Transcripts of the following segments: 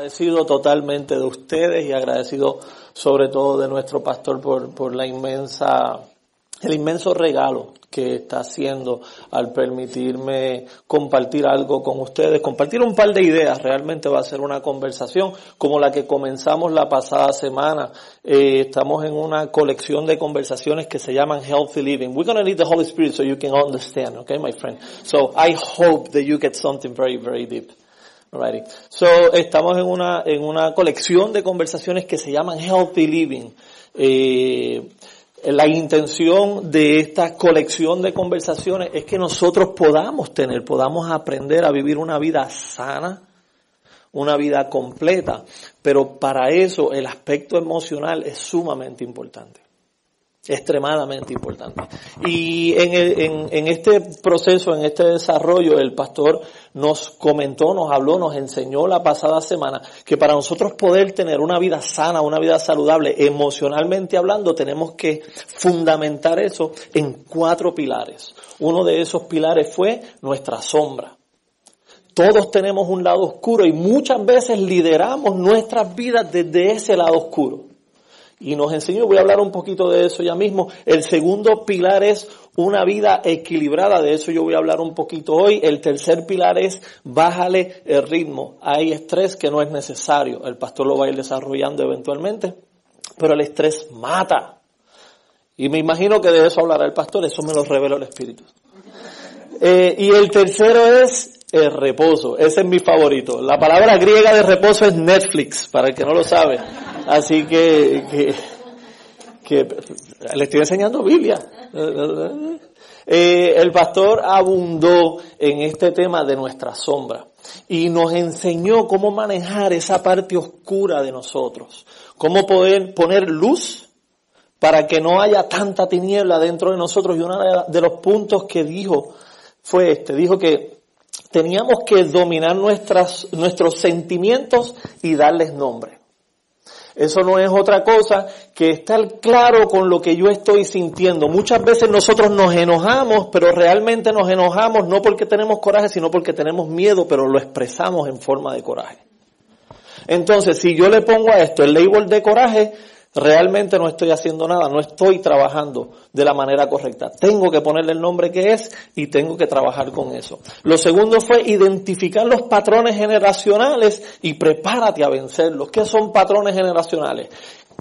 Agradecido totalmente de ustedes y agradecido sobre todo de nuestro pastor por, por la inmensa, el inmenso regalo que está haciendo al permitirme compartir algo con ustedes, compartir un par de ideas. Realmente va a ser una conversación como la que comenzamos la pasada semana. Eh, estamos en una colección de conversaciones que se llaman Healthy Living. We're going to need the Holy Spirit so you can understand, okay, my friend? So I hope that you get something very, very deep. Alrighty. So, estamos en una, en una colección de conversaciones que se llaman Healthy Living. Eh, la intención de esta colección de conversaciones es que nosotros podamos tener, podamos aprender a vivir una vida sana, una vida completa, pero para eso el aspecto emocional es sumamente importante extremadamente importante. Y en, este proceso, en este desarrollo, el pastor nos comentó, nos habló, nos enseñó la pasada semana que para nosotros poder tener una vida sana, una vida saludable, emocionalmente hablando, tenemos que fundamentar eso en cuatro pilares. Uno de esos pilares fue nuestra sombra. Todos tenemos un lado oscuro y muchas veces lideramos nuestras vidas desde ese lado oscuro y nos enseñó, voy a hablar un poquito de eso ya mismo. El segundo pilar es una vida equilibrada, de eso yo voy a hablar un poquito hoy. El tercer pilar es bájale el ritmo. Hay estrés que no es necesario, el pastor lo va a ir desarrollando eventualmente, pero el estrés mata. Y me imagino que de eso hablará el pastor, eso me lo reveló el Espíritu. Eh, y el tercero es el reposo, ese es mi favorito. La palabra griega de reposo es Netflix, para el que no lo sabe. Así que, que, que le estoy enseñando Biblia. Eh, el pastor abundó en este tema de nuestra sombra y nos enseñó cómo manejar esa parte oscura de nosotros, cómo poder poner luz para que no haya tanta tiniebla dentro de nosotros. Y uno de los puntos que dijo fue este, dijo que teníamos que dominar nuestras, nuestros sentimientos y darles nombre. Eso no es otra cosa que estar claro con lo que yo estoy sintiendo. Muchas veces nosotros nos enojamos, pero realmente nos enojamos no porque tenemos coraje, sino porque tenemos miedo, pero lo expresamos en forma de coraje. Entonces, si yo le pongo a esto el label de coraje, realmente no estoy haciendo nada, no estoy trabajando de la manera correcta. Tengo que ponerle el nombre que es y tengo que trabajar con eso. Lo segundo fue identificar los patrones generacionales y prepárate a vencerlos. ¿Qué son patrones generacionales?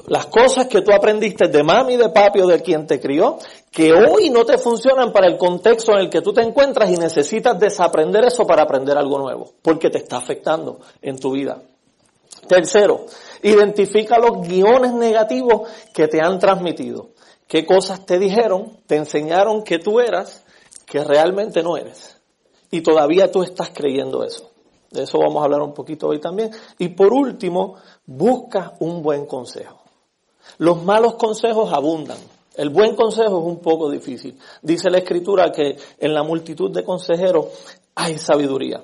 Las cosas que tú aprendiste de mami, de papi o de quien te crió, que hoy no te funcionan para el contexto en el que tú te encuentras y necesitas desaprender eso para aprender algo nuevo, porque te está afectando en tu vida. Tercero, Identifica los guiones negativos que te han transmitido. ¿Qué cosas te dijeron, te enseñaron que tú eras, que realmente no eres? Y todavía tú estás creyendo eso. De eso vamos a hablar un poquito hoy también. Y por último, busca un buen consejo. Los malos consejos abundan. El buen consejo es un poco difícil. Dice la escritura que en la multitud de consejeros hay sabiduría.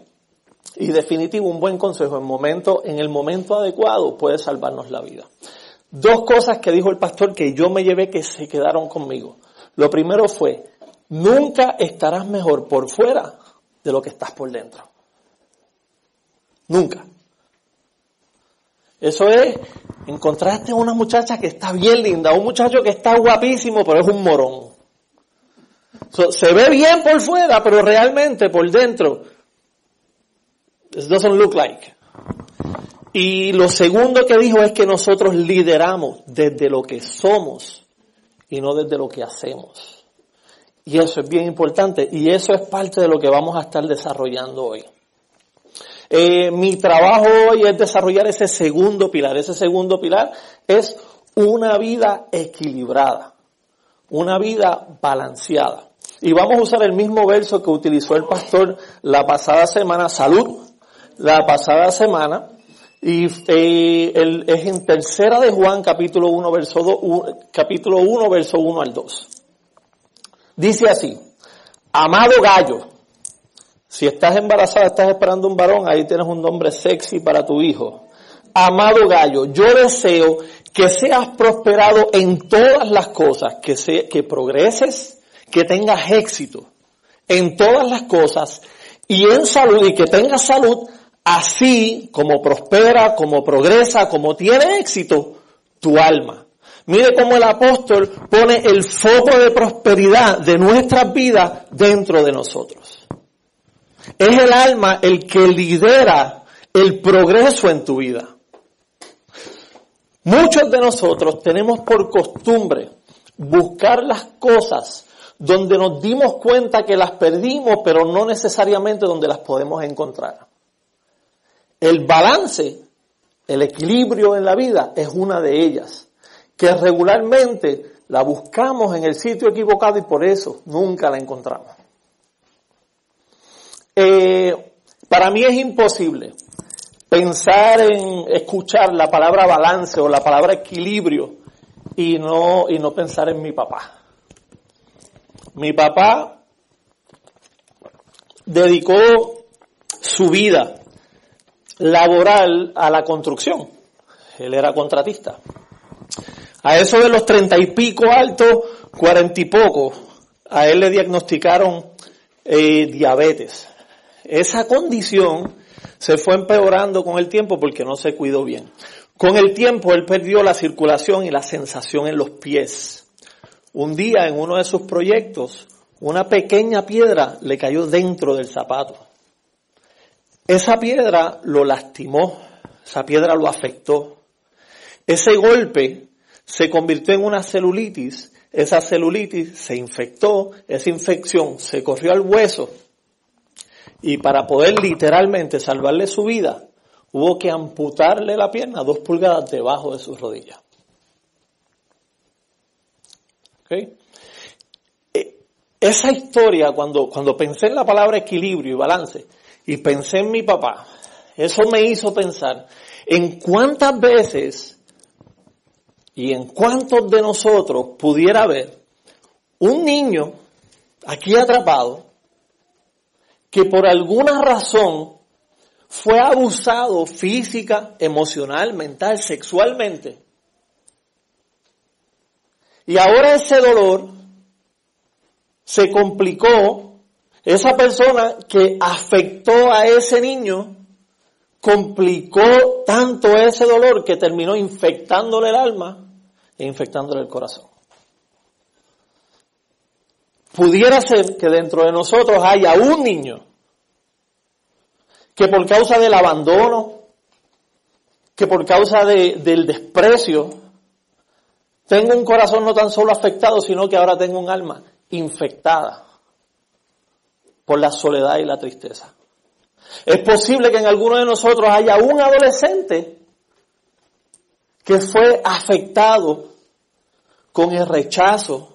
Y definitivo, un buen consejo en, momento, en el momento adecuado puede salvarnos la vida. Dos cosas que dijo el pastor que yo me llevé que se quedaron conmigo. Lo primero fue, nunca estarás mejor por fuera de lo que estás por dentro. Nunca. Eso es, encontraste una muchacha que está bien linda, un muchacho que está guapísimo, pero es un morón. se ve bien por fuera, pero realmente por dentro Doesn't look like. Y lo segundo que dijo es que nosotros lideramos desde lo que somos y no desde lo que hacemos. Y eso es bien importante y eso es parte de lo que vamos a estar desarrollando hoy. Eh, mi trabajo hoy es desarrollar ese segundo pilar. Ese segundo pilar es una vida equilibrada, una vida balanceada. Y vamos a usar el mismo verso que utilizó el pastor la pasada semana, salud, la pasada semana y eh, es en tercera de Juan capítulo 1 verso 2, capítulo 1 verso 1 al 2. Dice así, amado gallo, si estás embarazada, estás esperando un varón, ahí tienes un nombre sexy para tu hijo. Amado gallo, yo deseo que seas prosperado en todas las cosas, que, se, que progreses, que tengas éxito en todas las cosas y en salud y que tengas salud así como prospera, como progresa, como tiene éxito tu alma. Mire cómo el apóstol pone el foco de prosperidad de nuestras vidas dentro de nosotros. Es el alma el que lidera el progreso en tu vida. Muchos de nosotros tenemos por costumbre buscar las cosas donde nos dimos cuenta que las perdimos, pero no necesariamente donde las podemos encontrar. El balance, el equilibrio en la vida es una de ellas, que regularmente la buscamos en el sitio equivocado y por eso nunca la encontramos. Eh, para mí es imposible pensar en escuchar la palabra balance o la palabra equilibrio y no, y no pensar en mi papá. Mi papá dedicó su vida laboral a la construcción. Él era contratista. A eso de los treinta y pico altos, cuarenta y poco, a él le diagnosticaron eh, diabetes. Esa condición se fue empeorando con el tiempo porque no se cuidó bien. Con el tiempo él perdió la circulación y la sensación en los pies. Un día en uno de sus proyectos, una pequeña piedra le cayó dentro del zapato. Esa piedra lo lastimó, esa piedra lo afectó. Ese golpe se convirtió en una celulitis, esa celulitis se infectó, esa infección se corrió al hueso y para poder literalmente salvarle su vida, hubo que amputarle la pierna dos pulgadas debajo de sus rodillas. ¿Okay? E, esa historia, cuando, cuando pensé en la palabra equilibrio y balance, y pensé en mi papá, eso me hizo pensar en cuántas veces y en cuántos de nosotros pudiera haber un niño aquí atrapado que por alguna razón fue abusado física, emocional, mental, sexualmente. Y ahora ese dolor se complicó, esa persona que afectó a ese niño complicó tanto ese dolor que terminó infectándole el alma e infectándole el corazón. Pudiera ser que dentro de nosotros haya un niño que por causa del abandono, que por causa del desprecio, tengo un corazón no tan solo afectado, sino que ahora tengo un alma infectada por la soledad y la tristeza. Es posible que en alguno de nosotros haya un adolescente que fue afectado con el rechazo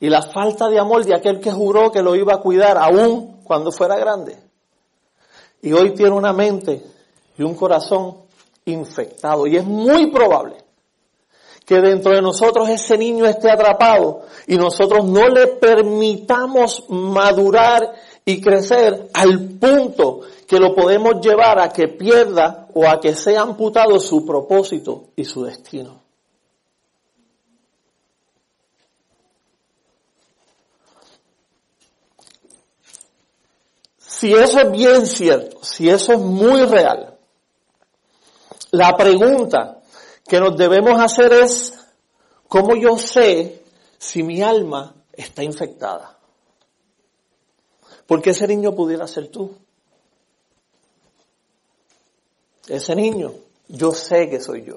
y la falta de amor de aquel que juró que lo iba a cuidar aún cuando fuera grande. Y hoy tiene una mente y un corazón infectado. Y es muy probable que dentro de nosotros ese niño esté atrapado y nosotros no le permitamos madurar y crecer al punto que lo podemos llevar a que pierda o a que sea amputado su propósito y su destino. Si eso es bien cierto, si eso es muy real, la pregunta que nos debemos hacer es, ¿cómo yo sé si mi alma está infectada? Porque ese niño pudiera ser tú. Ese niño, yo sé que soy yo.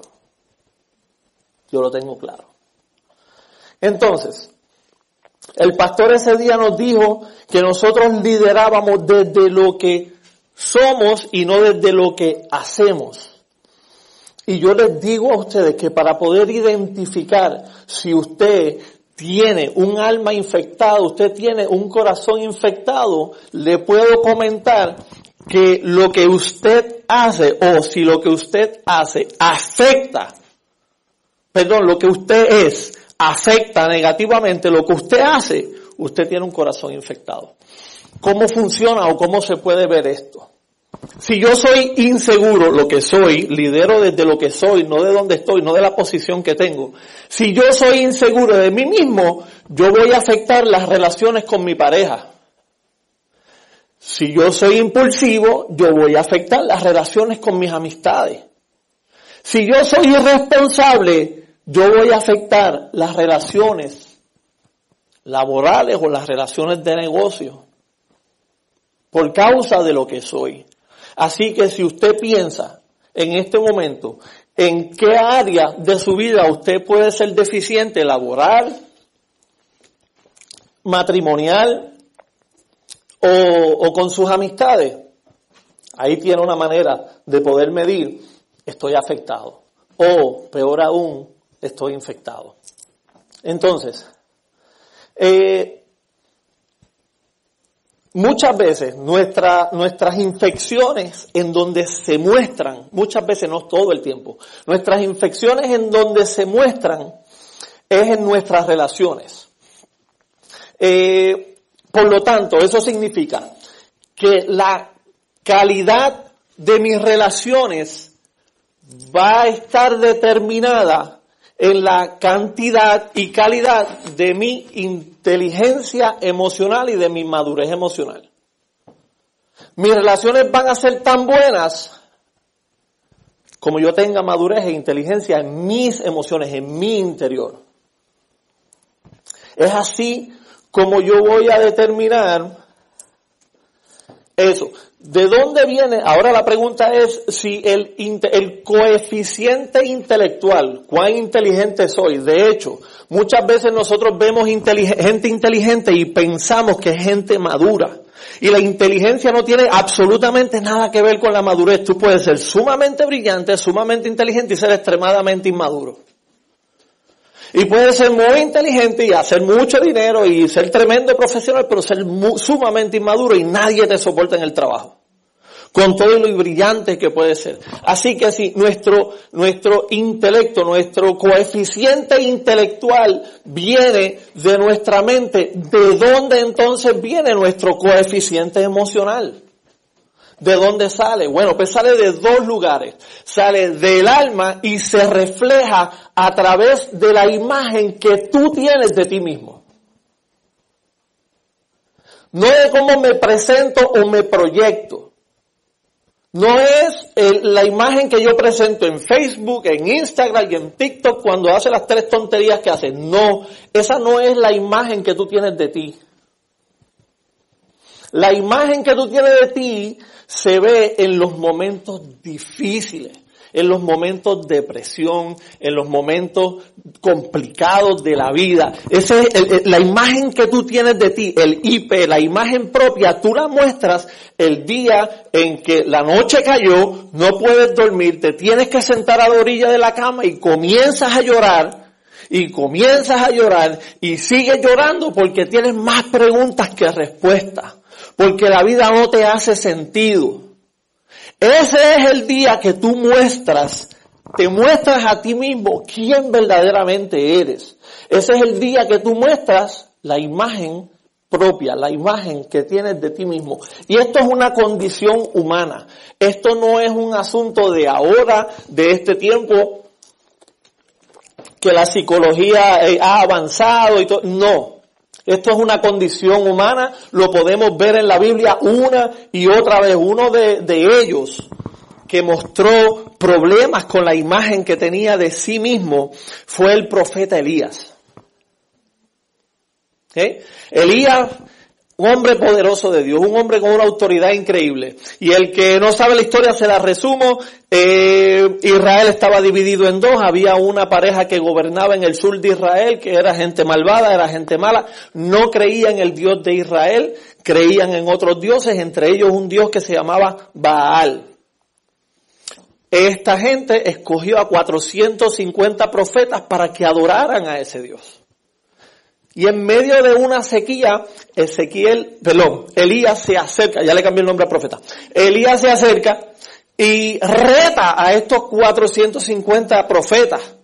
Yo lo tengo claro. Entonces, el pastor ese día nos dijo que nosotros liderábamos desde lo que somos y no desde lo que hacemos. Y yo les digo a ustedes que para poder identificar si usted tiene un alma infectada, usted tiene un corazón infectado, le puedo comentar que lo que usted hace o si lo que usted hace afecta, perdón, lo que usted es afecta negativamente lo que usted hace, usted tiene un corazón infectado. ¿Cómo funciona o cómo se puede ver esto? Si yo soy inseguro, lo que soy, lidero desde lo que soy, no de donde estoy, no de la posición que tengo. Si yo soy inseguro de mí mismo, yo voy a afectar las relaciones con mi pareja. Si yo soy impulsivo, yo voy a afectar las relaciones con mis amistades. Si yo soy irresponsable, yo voy a afectar las relaciones laborales o las relaciones de negocio por causa de lo que soy. Así que si usted piensa en este momento en qué área de su vida usted puede ser deficiente laboral, matrimonial o, con sus amistades, ahí tiene una manera de poder medir, estoy afectado. O, peor aún, estoy infectado. Entonces, eh, muchas veces nuestras infecciones en donde se muestran, muchas veces no todo el tiempo, nuestras infecciones en donde se muestran es en nuestras relaciones. Eh, por lo tanto, eso significa que la calidad de mis relaciones va a estar determinada en la cantidad y calidad de mi inteligencia emocional y de mi madurez emocional. Mis relaciones van a ser tan buenas como yo tenga madurez e inteligencia en mis emociones, en mi interior. Es así como yo voy a determinar eso. ¿De dónde viene? Ahora la pregunta es si el, coeficiente intelectual, cuán inteligente soy. De hecho, muchas veces nosotros vemos gente inteligente y pensamos que es gente madura. Y la inteligencia no tiene absolutamente nada que ver con la madurez. Tú puedes ser sumamente brillante, sumamente inteligente y ser extremadamente inmaduro. Y puede ser muy inteligente y hacer mucho dinero y ser tremendo profesional, pero ser sumamente inmaduro y nadie te soporta en el trabajo. Con todo lo brillante que puede ser. Así que si nuestro, nuestro intelecto, nuestro coeficiente intelectual viene de nuestra mente, ¿de dónde entonces viene nuestro coeficiente emocional? ¿De dónde sale? Bueno, pues sale de dos lugares. Sale del alma y se refleja a través de la imagen que tú tienes de ti mismo. No de cómo me presento o me proyecto. No es la imagen que yo presento en Facebook, en Instagram y en TikTok cuando hace las tres tonterías que hace. No, esa no es la imagen que tú tienes de ti. La imagen que tú tienes de ti se ve en los momentos difíciles, en los momentos de presión, en los momentos complicados de la vida. Esa es la imagen que tú tienes de ti, el IP, la imagen propia, tú la muestras el día en que la noche cayó, no puedes dormir, te tienes que sentar a la orilla de la cama y comienzas a llorar y comienzas a llorar y sigues llorando porque tienes más preguntas que respuestas porque la vida no te hace sentido. Ese es el día que tú muestras, te muestras a ti mismo quién verdaderamente eres. Ese es el día que tú muestras la imagen propia, la imagen que tienes de ti mismo. Y esto es una condición humana. Esto no es un asunto de ahora, de este tiempo, que la psicología eh, ha avanzado y todo. No. Esto es una condición humana, lo podemos ver en la Biblia una y otra vez. Uno de, ellos que mostró problemas con la imagen que tenía de sí mismo fue el profeta Elías. Elías un hombre poderoso de Dios, un hombre con una autoridad increíble. Y el que no sabe la historia se la resumo. Eh, Israel estaba dividido en dos. Había una pareja que gobernaba en el sur de Israel, que era gente malvada, era gente mala. No creían en el Dios de Israel, creían en otros dioses, entre ellos un Dios que se llamaba Baal. Esta gente escogió a 450 profetas para que adoraran a ese Dios. Y en medio de una sequía, Ezequiel, perdón, Elías se acerca, ya le cambié el nombre al profeta. Elías se acerca y reta a estos 450 profetas.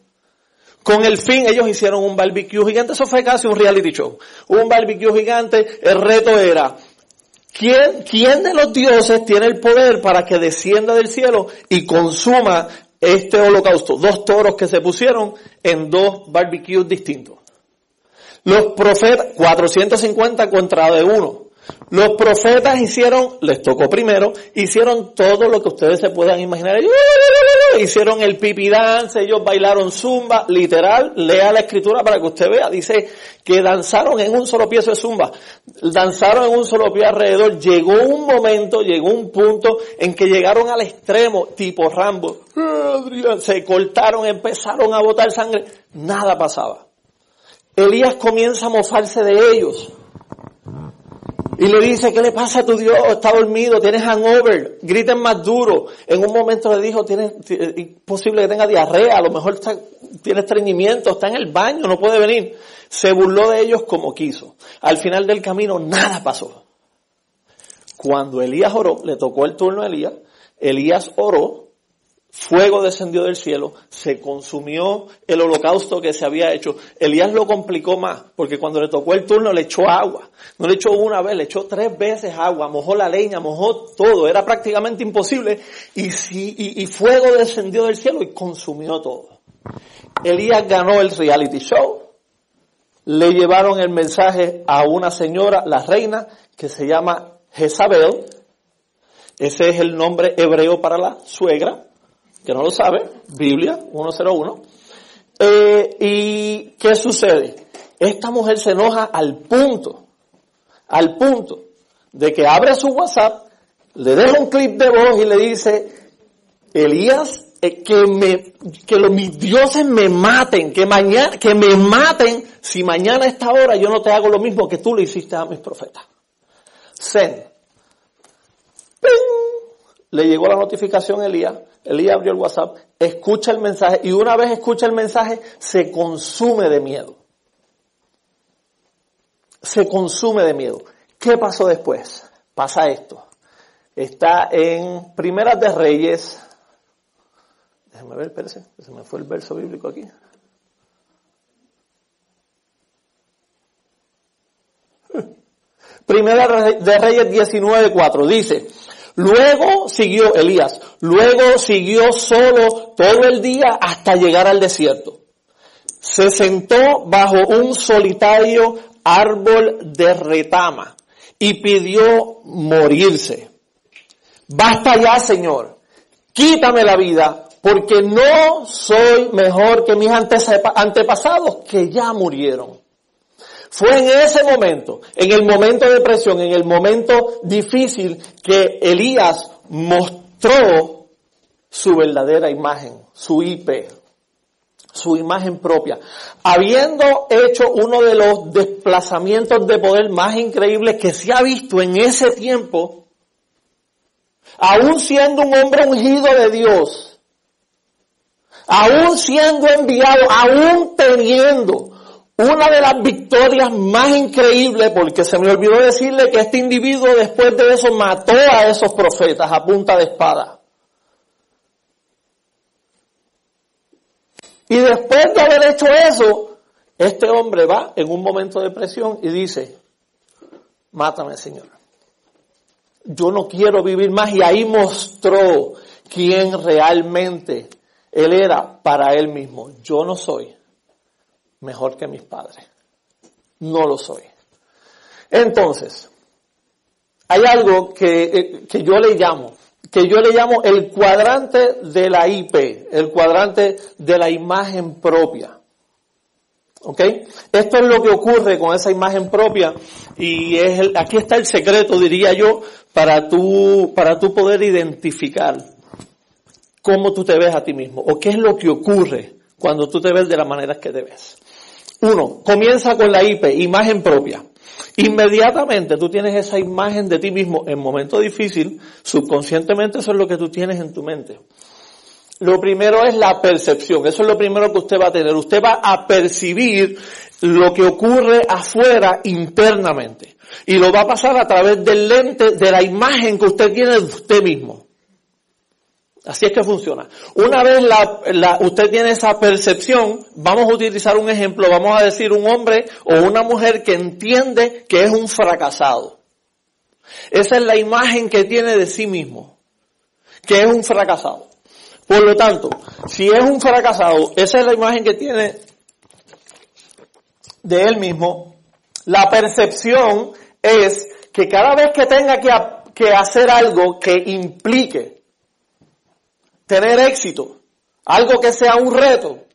Con el fin, ellos hicieron un barbecue gigante, eso fue casi un reality show. Un barbecue gigante, el reto era, ¿quién, quién de los dioses tiene el poder para que descienda del cielo y consuma este holocausto? Dos toros que se pusieron en dos barbecues distintos. Los profetas, 450 contra de uno. Los profetas hicieron, les tocó primero, hicieron todo lo que ustedes se puedan imaginar. hicieron el pipi dance, ellos bailaron zumba, literal, lea la escritura para que usted vea. Dice que danzaron en un solo pie de zumba. Danzaron en un solo pie alrededor. Llegó un momento, llegó un punto en que llegaron al extremo, tipo Rambo. Se cortaron, empezaron a botar sangre. Nada pasaba. Elías comienza a mofarse de ellos. Y le dice, ¿qué le pasa a tu Dios? Está dormido, tienes hangover, griten más duro. En un momento le dijo, tiene, es posible que tenga diarrea, a lo mejor está, tiene estreñimiento, está en el baño, no puede venir. Se burló de ellos como quiso. Al final del camino nada pasó. Cuando Elías oró, le tocó el turno a Elías, Elías oró, Fuego descendió del cielo, se consumió el holocausto que se había hecho. Elías lo complicó más, porque cuando le tocó el turno le echó agua. No le echó una vez, le echó tres veces agua, mojó la leña, mojó todo. Era prácticamente imposible. Y, y fuego descendió del cielo y consumió todo. Elías ganó el reality show. Le llevaron el mensaje a una señora, la reina, que se llama Jezabel. Ese es el nombre hebreo para la suegra que no lo sabe, Biblia 101. Eh, ¿Y qué sucede? Esta mujer se enoja al punto, al punto de que abre su WhatsApp, le deja un clip de voz y le dice, Elías, eh, que me, que mis dioses me maten, que mañana, que me maten si mañana a esta hora yo no te hago lo mismo que tú le hiciste a mis profetas. Zen. Le llegó la notificación a Elías, Elías abrió el WhatsApp, escucha el mensaje y una vez escucha el mensaje se consume de miedo. Se consume de miedo. ¿Qué pasó después? Pasa esto. Está en Primeras de Reyes. Déjame ver, espérese, se me fue el verso bíblico aquí. Primera de Reyes 19.4 dice, Luego siguió Elías, luego siguió solo todo el día hasta llegar al desierto. Se sentó bajo un solitario árbol de retama y pidió morirse. Basta ya, Señor, quítame la vida, porque no soy mejor que mis antepasados que ya murieron. Fue en ese momento, en el momento de presión, en el momento difícil, que Elías mostró su verdadera imagen, su IP, su imagen propia. Habiendo hecho uno de los desplazamientos de poder más increíbles que se ha visto en ese tiempo, aún siendo un hombre ungido de Dios, aún siendo enviado, aún teniendo una de las victorias más increíbles, porque se me olvidó decirle que este individuo después de eso mató a esos profetas a punta de espada. Y después de haber hecho eso, este hombre va en un momento de presión y dice, mátame Señor. Yo no quiero vivir más y ahí mostró quién realmente él era para él mismo. Yo no soy mejor que mis padres. No lo soy. Entonces, hay algo que, eh, que yo le llamo, que yo le llamo el cuadrante de la IP, el cuadrante de la imagen propia. ¿Ok? Esto es lo que ocurre con esa imagen propia y es el, aquí está el secreto, diría yo, para tú, para tú poder identificar cómo tú te ves a ti mismo o qué es lo que ocurre cuando tú te ves de la manera que te ves. Uno, comienza con la IP, imagen propia. Inmediatamente tú tienes esa imagen de ti mismo en momento difícil, subconscientemente eso es lo que tú tienes en tu mente. Lo primero es la percepción, eso es lo primero que usted va a tener. Usted va a percibir lo que ocurre afuera internamente. Y lo va a pasar a través del lente de la imagen que usted tiene de usted mismo. Así es que funciona. Una vez la, usted tiene esa percepción, vamos a utilizar un ejemplo, vamos a decir un hombre o una mujer que entiende que es un fracasado. Esa es la imagen que tiene de sí mismo, que es un fracasado. Por lo tanto, si es un fracasado, esa es la imagen que tiene de él mismo, la percepción es que cada vez que tenga que, que hacer algo que implique tener éxito, algo que sea un reto,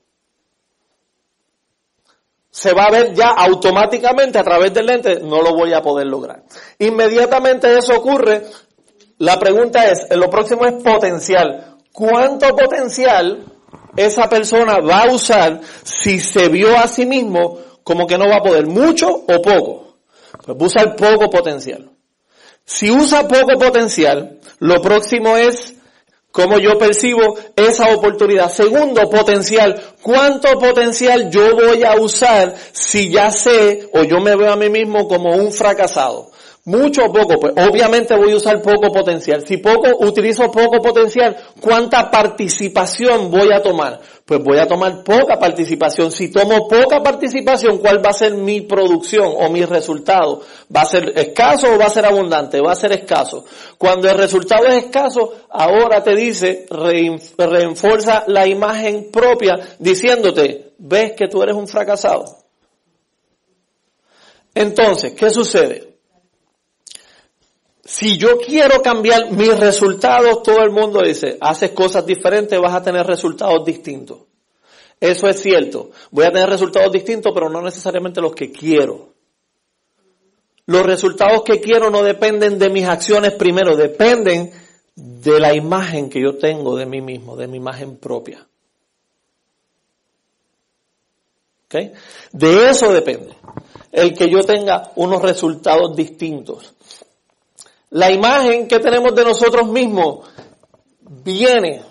se va a ver ya automáticamente a través del lente, no lo voy a poder lograr. Inmediatamente eso ocurre, la pregunta es, lo próximo es potencial. ¿Cuánto potencial esa persona va a usar si se vio a sí mismo como que no va a poder? ¿Mucho o poco? Pues usar poco potencial. Si usa poco potencial, lo próximo es cómo yo percibo esa oportunidad. Segundo, potencial. ¿Cuánto potencial yo voy a usar si ya sé o yo me veo a mí mismo como un fracasado? Mucho o poco, pues obviamente voy a usar poco potencial. Si poco, utilizo poco potencial, ¿cuánta participación voy a tomar? Pues voy a tomar poca participación. Si tomo poca participación, ¿cuál va a ser mi producción o mi resultado? ¿Va a ser escaso o va a ser abundante? Va a ser escaso. Cuando el resultado es escaso, ahora te dice, reenforza la imagen propia diciéndote, ves que tú eres un fracasado. Entonces, ¿qué sucede? Si yo quiero cambiar mis resultados, todo el mundo dice, haces cosas diferentes, vas a tener resultados distintos. Eso es cierto. Voy a tener resultados distintos, pero no necesariamente los que quiero. Los resultados que quiero no dependen de mis acciones primero, dependen de la imagen que yo tengo de mí mismo, de mi imagen propia. ¿Okay? De eso depende. El que yo tenga unos resultados distintos. La imagen que tenemos de nosotros mismos viene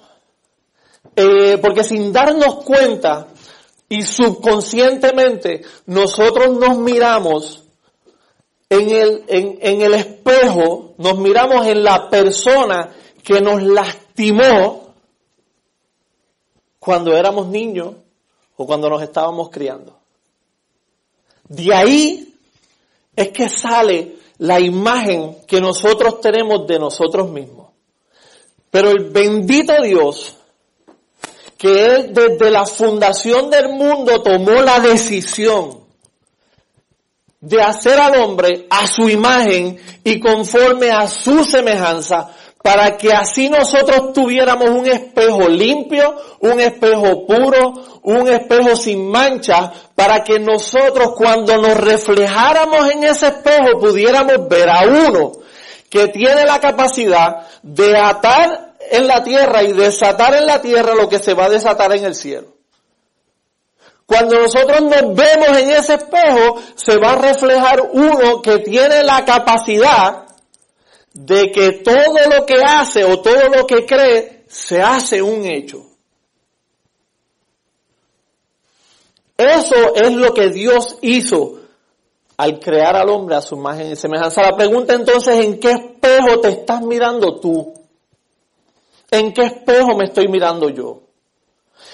eh, porque sin darnos cuenta y subconscientemente nosotros nos miramos en el, en, en el espejo, nos miramos en la persona que nos lastimó cuando éramos niños o cuando nos estábamos criando. De ahí es que sale la imagen que nosotros tenemos de nosotros mismos. Pero el bendito Dios, que Él desde la fundación del mundo tomó la decisión de hacer al hombre a su imagen y conforme a su semejanza, para que así nosotros tuviéramos un espejo limpio, un espejo puro, un espejo sin mancha, para que nosotros cuando nos reflejáramos en ese espejo pudiéramos ver a uno que tiene la capacidad de atar en la tierra y desatar en la tierra lo que se va a desatar en el cielo. Cuando nosotros nos vemos en ese espejo, se va a reflejar uno que tiene la capacidad de que todo lo que hace o todo lo que cree se hace un hecho. Eso es lo que Dios hizo al crear al hombre a su imagen y semejanza. La pregunta entonces, ¿en qué espejo te estás mirando tú? ¿En qué espejo me estoy mirando yo?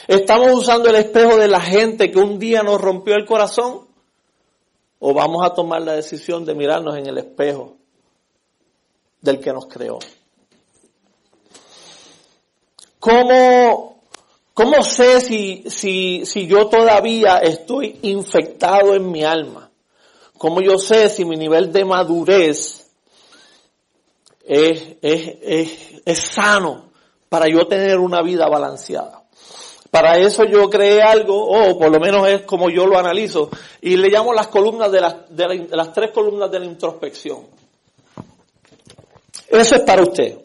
¿Estamos usando el espejo de la gente que un día nos rompió el corazón? ¿O vamos a tomar la decisión de mirarnos en el espejo del que nos creó. ¿Cómo, cómo sé si, si, si yo todavía estoy infectado en mi alma? ¿Cómo yo sé si mi nivel de madurez es, es, es, es sano para yo tener una vida balanceada? Para eso yo creé algo, o por lo menos es como yo lo analizo, y le llamo las columnas de las, de las tres columnas de la introspección. Eso es para usted.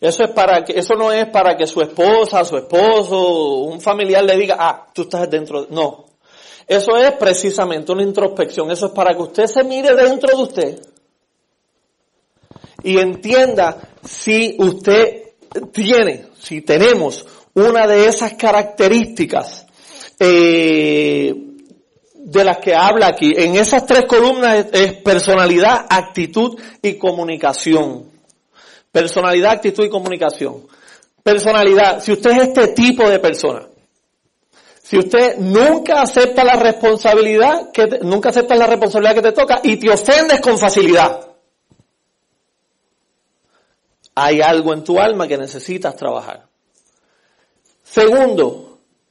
Eso es para que, eso no es para que su esposa, su esposo, un familiar le diga, ah, tú estás dentro. No. Eso es precisamente una introspección. Eso es para que usted se mire dentro de usted y entienda si usted tiene, si tenemos una de esas características eh, de las que habla aquí. En esas tres columnas es, personalidad, actitud y comunicación. Personalidad, actitud y comunicación. Personalidad, si usted es este tipo de persona, si usted nunca acepta la responsabilidad que nunca acepta la responsabilidad que te toca y te ofendes con facilidad, hay algo en tu alma que necesitas trabajar. Segundo,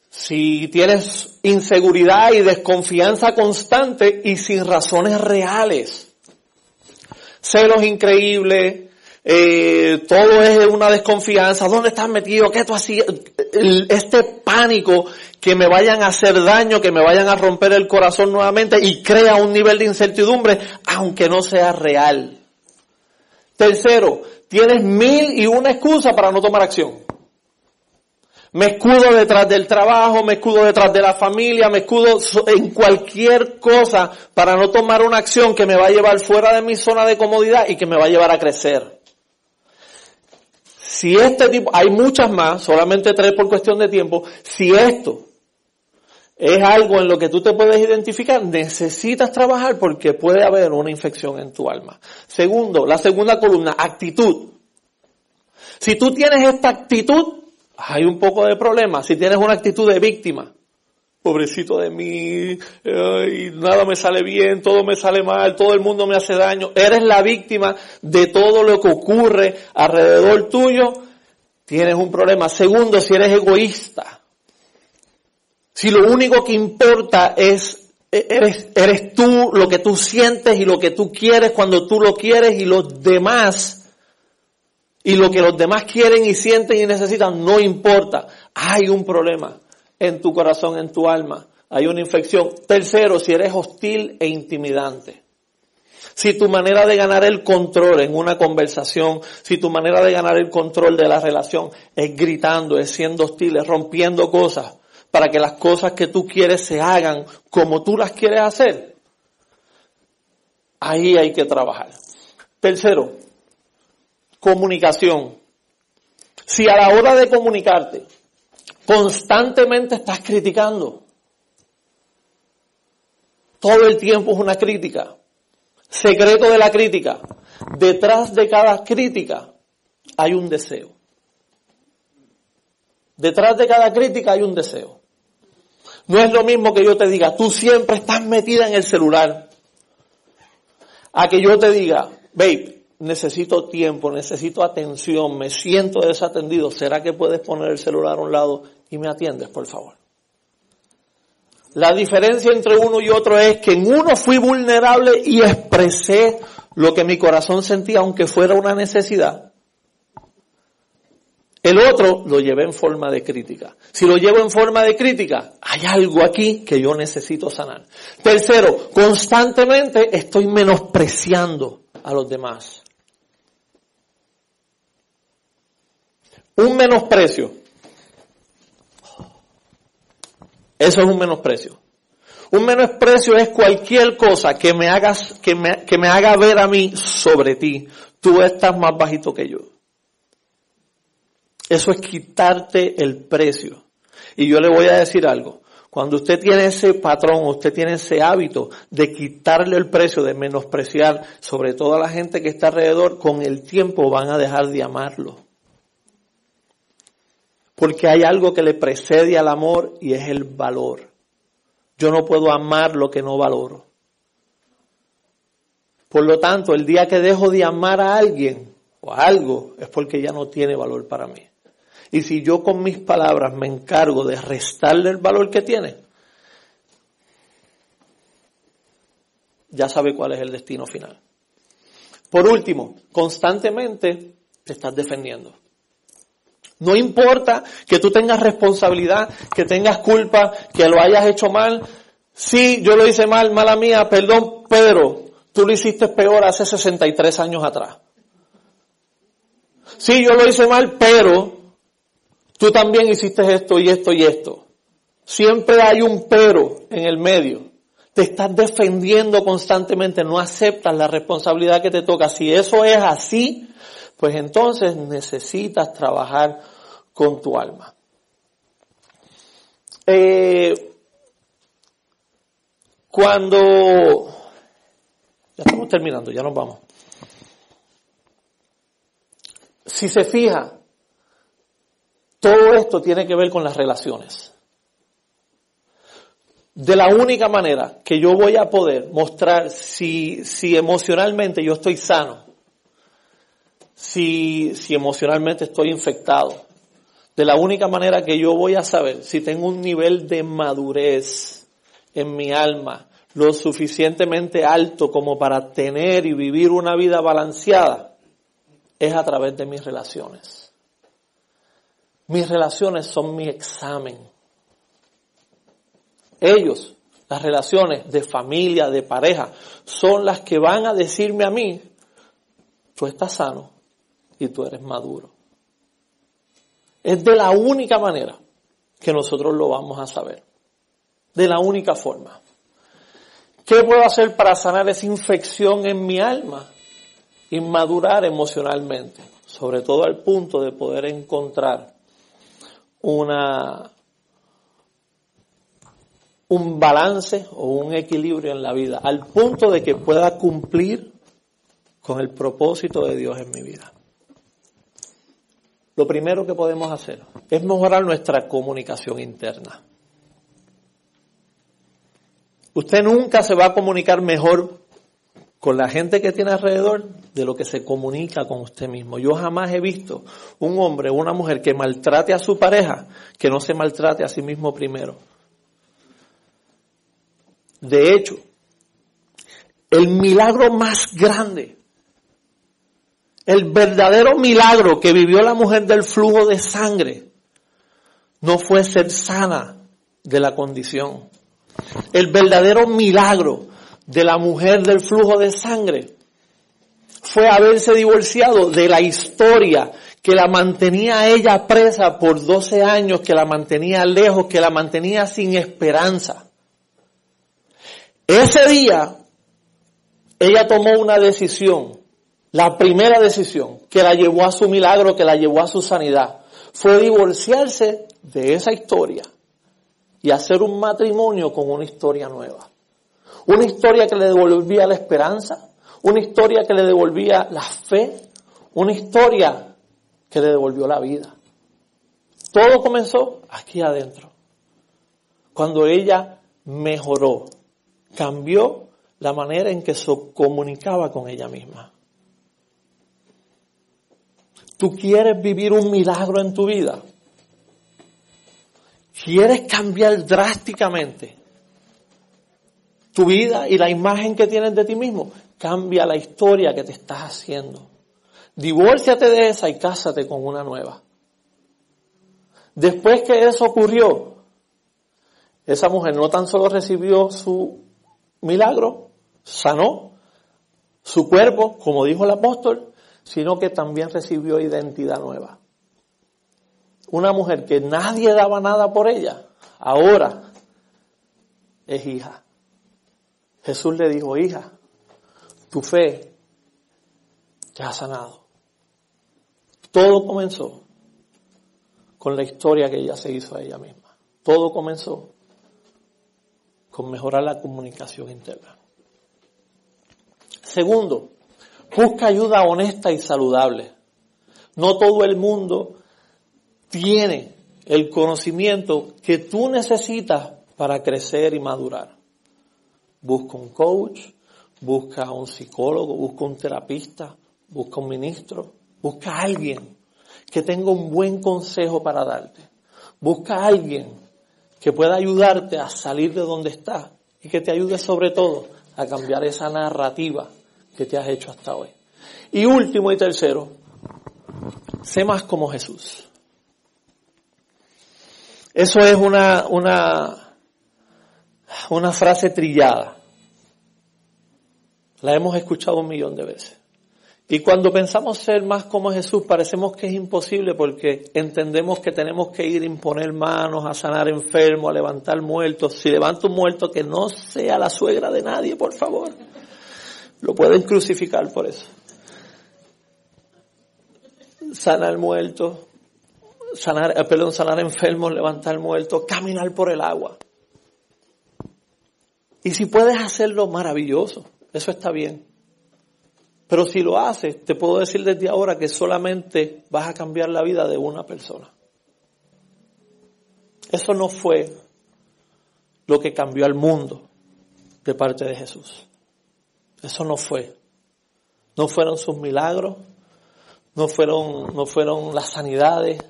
si tienes inseguridad y desconfianza constante y sin razones reales. celos increíbles, eh, todo es una desconfianza, ¿dónde estás metido? ¿Qué tú hacías? Este pánico que me vayan a hacer daño, que me vayan a romper el corazón nuevamente y crea un nivel de incertidumbre, aunque no sea real. Tercero, tienes mil y una excusa para no tomar acción. Me escudo detrás del trabajo, me escudo detrás de la familia, me escudo en cualquier cosa para no tomar una acción que me va a llevar fuera de mi zona de comodidad y que me va a llevar a crecer. Si este tipo, hay muchas más, solamente tres por cuestión de tiempo, si esto es algo en lo que tú te puedes identificar, necesitas trabajar porque puede haber una infección en tu alma. Segundo, la segunda columna, actitud. Si tú tienes esta actitud, hay un poco de problema. Si tienes una actitud de víctima, pobrecito de mí, nada me sale bien, todo me sale mal, todo el mundo me hace daño, eres la víctima de todo lo que ocurre alrededor tuyo, tienes un problema. Segundo, si eres egoísta, si lo único que importa es, eres, eres tú, lo que tú sientes y lo que tú quieres cuando tú lo quieres y los demás, y lo que los demás quieren y sienten y necesitan no importa. Hay un problema en tu corazón, en tu alma. Hay una infección. Tercero, si eres hostil e intimidante. Si tu manera de ganar el control en una conversación, si tu manera de ganar el control de la relación es gritando, es siendo hostil, es rompiendo cosas, para que las cosas que tú quieres se hagan como tú las quieres hacer. Ahí hay que trabajar. Tercero, comunicación. Si a la hora de comunicarte constantemente estás criticando, todo el tiempo es una crítica. Secreto de la crítica. Detrás de cada crítica hay un deseo. Detrás de cada crítica hay un deseo. No es lo mismo que yo te diga, tú siempre estás metida en el celular. A que yo te diga, babe, necesito tiempo, necesito atención, me siento desatendido. ¿Será que puedes poner el celular a un lado y me atiendes, por favor? La diferencia entre uno y otro es que en uno fui vulnerable y expresé lo que mi corazón sentía, aunque fuera una necesidad. El otro lo llevé en forma de crítica. Si lo llevo en forma de crítica, hay algo aquí que yo necesito sanar. Tercero, constantemente estoy menospreciando a los demás. Un menosprecio. Eso es un menosprecio. Un menosprecio es cualquier cosa que me hagas, que me, que me haga ver a mí sobre ti. Tú estás más bajito que yo. Eso es quitarte el precio. Y yo le voy a decir algo. Cuando usted tiene ese patrón, usted tiene ese hábito de quitarle el precio, de menospreciar sobre toda la gente que está alrededor, con el tiempo van a dejar de amarlo. Porque hay algo que le precede al amor y es el valor. Yo no puedo amar lo que no valoro. Por lo tanto, el día que dejo de amar a alguien o a algo es porque ya no tiene valor para mí. Y si yo con mis palabras me encargo de restarle el valor que tiene, ya sabe cuál es el destino final. Por último, constantemente te estás defendiendo. No importa que tú tengas responsabilidad, que tengas culpa, que lo hayas hecho mal. Sí, yo lo hice mal, mala mía, perdón, pero tú lo hiciste peor hace 63 años atrás. Sí, yo lo hice mal, pero Tú también hiciste esto y esto y esto. Siempre hay un pero en el medio. Te estás defendiendo constantemente, no aceptas la responsabilidad que te toca. Si eso es así, pues entonces necesitas trabajar con tu alma. Eh, cuando ya estamos terminando, ya nos vamos. Si se fija, todo esto tiene que ver con las relaciones. De la única manera que yo voy a poder mostrar si, si emocionalmente yo estoy sano, si, si emocionalmente estoy infectado, de la única manera que yo voy a saber si tengo un nivel de madurez en mi alma, lo suficientemente alto como para tener y vivir una vida balanceada es a través de mis relaciones. Mis relaciones son mi examen. Ellos, las relaciones de familia, de pareja, son las que van a decirme a mí, tú estás sano y tú eres maduro. Es de la única manera que nosotros lo vamos a saber. De la única forma. ¿Qué puedo hacer para sanar esa infección en mi alma? Inmadurar emocionalmente, sobre todo al punto de poder encontrar una, un balance o un equilibrio en la vida, al punto de que pueda cumplir con el propósito de Dios en mi vida. Lo primero que podemos hacer es mejorar nuestra comunicación interna. Usted nunca se va a comunicar mejor con la gente que tiene alrededor de lo que se comunica con usted mismo. Yo jamás he visto un hombre o una mujer que maltrate a su pareja que no se maltrate a sí mismo primero. De hecho, el milagro más grande, el verdadero milagro que vivió la mujer del flujo de sangre, no fue ser sana de la condición. El verdadero milagro de la mujer del flujo de sangre fue haberse divorciado de la historia que la mantenía ella presa por 12 años, que la mantenía lejos, que la mantenía sin esperanza. Ese día, ella tomó una decisión, la primera decisión, que la llevó a su milagro, que la llevó a su sanidad, fue divorciarse de esa historia y hacer un matrimonio con una historia nueva. Una historia que le devolvía la esperanza, una historia que le devolvía la fe, una historia que le devolvió la vida. Todo comenzó aquí adentro. Cuando ella mejoró, cambió la manera en que se comunicaba con ella misma. ¿Tú quieres vivir un milagro en tu vida? ¿Quieres cambiar drásticamente tu vida y la imagen que tienes de ti mismo? Cambia la historia que te estás haciendo. Divórciate de esa y cásate con una nueva. Después que eso ocurrió, esa mujer no tan solo recibió su milagro, sanó su cuerpo, como dijo el apóstol, sino que también recibió identidad nueva. Una mujer que nadie daba nada por ella, ahora es hija. Jesús le dijo, hija, tu fe te ha sanado. Todo comenzó con la historia que ella se hizo a ella misma. Todo comenzó con mejorar la comunicación interna. Segundo, busca ayuda honesta y saludable. No todo el mundo tiene el conocimiento que tú necesitas para crecer y madurar. Busca un coach, busca un psicólogo, busca un terapista, busca un ministro, busca a alguien que tenga un buen consejo para darte. Busca a alguien que pueda ayudarte a salir de donde estás y que te ayude sobre todo a cambiar esa narrativa que te has hecho hasta hoy. Y último y tercero, sé más como Jesús. Eso es una, una, una frase trillada. La hemos escuchado un millón de veces. Y cuando pensamos ser más como Jesús, parecemos que es imposible porque entendemos que tenemos que ir a imponer manos, a sanar enfermos, a levantar muertos. Si levanta un muerto, que no sea la suegra de nadie, por favor. Lo pueden crucificar por eso. Sanar muertos, sanar, eh, perdón, sanar enfermos, levantar muertos, caminar por el agua. Y si puedes hacerlo, maravilloso, eso está bien. Pero si lo haces, te puedo decir desde ahora que solamente vas a cambiar la vida de una persona. Eso no fue lo que cambió al mundo de parte de Jesús. Eso no fue. No fueron sus milagros, no fueron, no fueron las sanidades,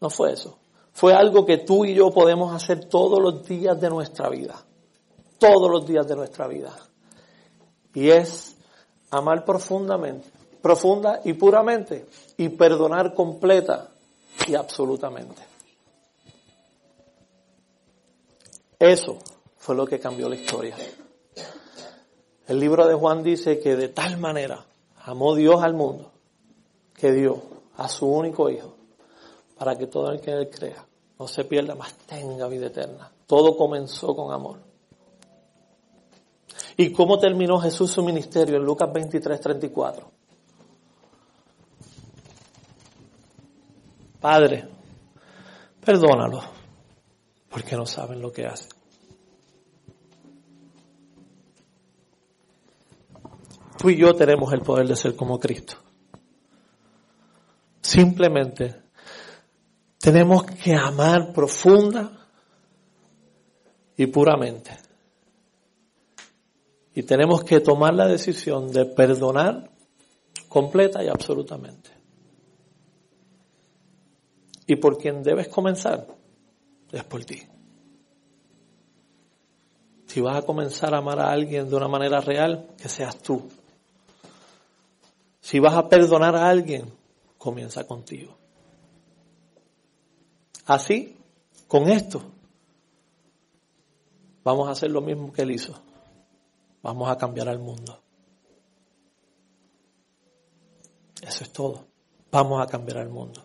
no fue eso. Fue algo que tú y yo podemos hacer todos los días de nuestra vida. todos los días de nuestra vida. Y es amar profundamente, profunda y puramente, y perdonar completa y absolutamente. Eso fue lo que cambió la historia. El libro de Juan dice que de tal manera amó Dios al mundo que dio a su único hijo para que todo el que él crea no se pierda, más tenga vida eterna. Todo comenzó con amor. ¿Y cómo terminó Jesús su ministerio en Lucas 23, 34? Padre, perdónalo, porque no saben lo que hacen. Tú y yo tenemos el poder de ser como Cristo. Simplemente tenemos que amar profunda y puramente. Y tenemos que tomar la decisión de perdonar completa y absolutamente. Y por quien debes comenzar es por ti. Si vas a comenzar a amar a alguien de una manera real, que seas tú. Si vas a perdonar a alguien, comienza contigo. Así, con esto, vamos a hacer lo mismo que él hizo. Vamos a cambiar al mundo. Eso es todo. Vamos a cambiar al mundo.